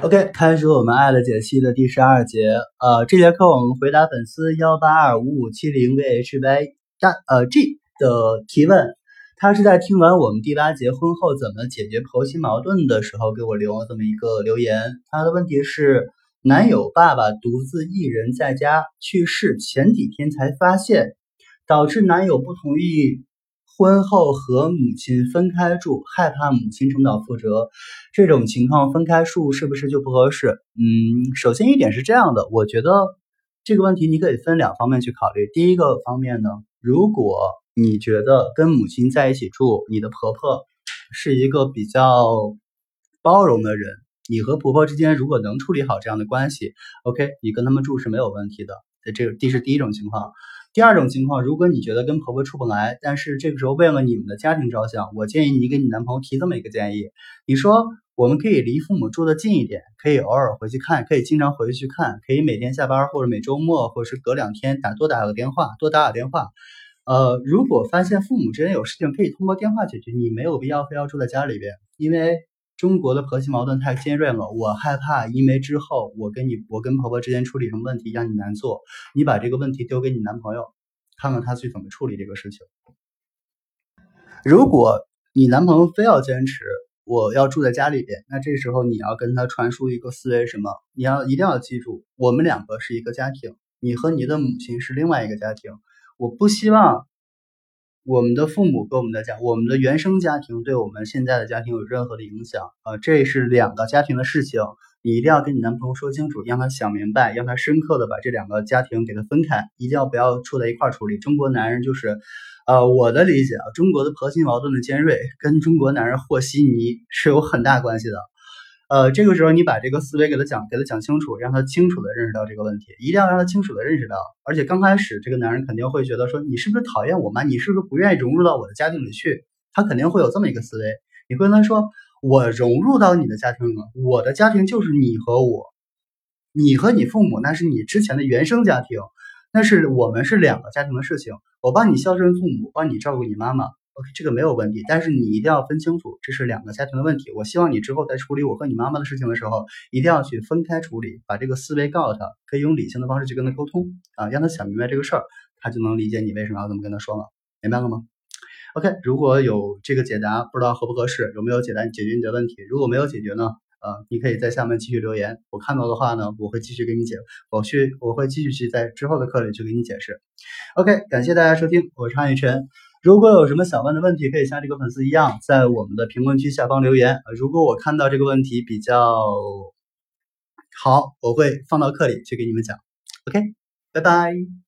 OK，开始我们爱的解析的第十二节。呃，这节课我们回答粉丝幺八二五五七零 VHY 大呃 G 的提问。他是在听完我们第八节婚后怎么解决婆媳矛盾的时候给我留了这么一个留言。他的问题是：男友爸爸独自一人在家去世，前几天才发现，导致男友不同意。婚后和母亲分开住，害怕母亲重蹈覆辙，这种情况分开住是不是就不合适？嗯，首先一点是这样的，我觉得这个问题你可以分两方面去考虑。第一个方面呢，如果你觉得跟母亲在一起住，你的婆婆是一个比较包容的人，你和婆婆之间如果能处理好这样的关系，OK，你跟他们住是没有问题的。这这是第一种情况。第二种情况，如果你觉得跟婆婆处不来，但是这个时候为了你们的家庭着想，我建议你给你男朋友提这么一个建议：你说我们可以离父母住的近一点，可以偶尔回去看，可以经常回去看，可以每天下班或者每周末或者是隔两天打多打个电话，多打打电话。呃，如果发现父母之间有事情，可以通过电话解决，你没有必要非要住在家里边，因为。中国的婆媳矛盾太尖锐了，我害怕，因为之后我跟你，我跟婆婆之间处理什么问题让你难做，你把这个问题丢给你男朋友，看看他去怎么处理这个事情。如果你男朋友非要坚持我要住在家里边，那这时候你要跟他传输一个思维，什么？你要一定要记住，我们两个是一个家庭，你和你的母亲是另外一个家庭，我不希望。我们的父母跟我们的家，我们的原生家庭对我们现在的家庭有任何的影响啊？这是两个家庭的事情，你一定要跟你男朋友说清楚，让他想明白，让他深刻的把这两个家庭给他分开，一定要不要处在一块处理。中国男人就是，呃，我的理解啊，中国的婆媳矛盾的尖锐跟中国男人和稀泥是有很大关系的。呃，这个时候你把这个思维给他讲，给他讲清楚，让他清楚的认识到这个问题，一定要让他清楚的认识到。而且刚开始这个男人肯定会觉得说，你是不是讨厌我吗？你是不是不愿意融入到我的家庭里去？他肯定会有这么一个思维。你会跟他说，我融入到你的家庭了，我的家庭就是你和我，你和你父母那是你之前的原生家庭，那是我们是两个家庭的事情。我帮你孝顺父母，帮你照顾你妈妈。OK，这个没有问题，但是你一定要分清楚，这是两个家庭的问题。我希望你之后在处理我和你妈妈的事情的时候，一定要去分开处理，把这个思维告诉他，可以用理性的方式去跟他沟通啊，让他想明白这个事儿，他就能理解你为什么要这么跟他说了，明白了吗？OK，如果有这个解答，不知道合不合适，有没有解答解决你的问题？如果没有解决呢？呃，你可以在下面继续留言，我看到的话呢，我会继续给你解，我去我会继续去在之后的课里去给你解释。OK，感谢大家收听，我是汉雨晨。如果有什么想问的问题，可以像这个粉丝一样，在我们的评论区下方留言。如果我看到这个问题比较好，我会放到课里去给你们讲。OK，拜拜。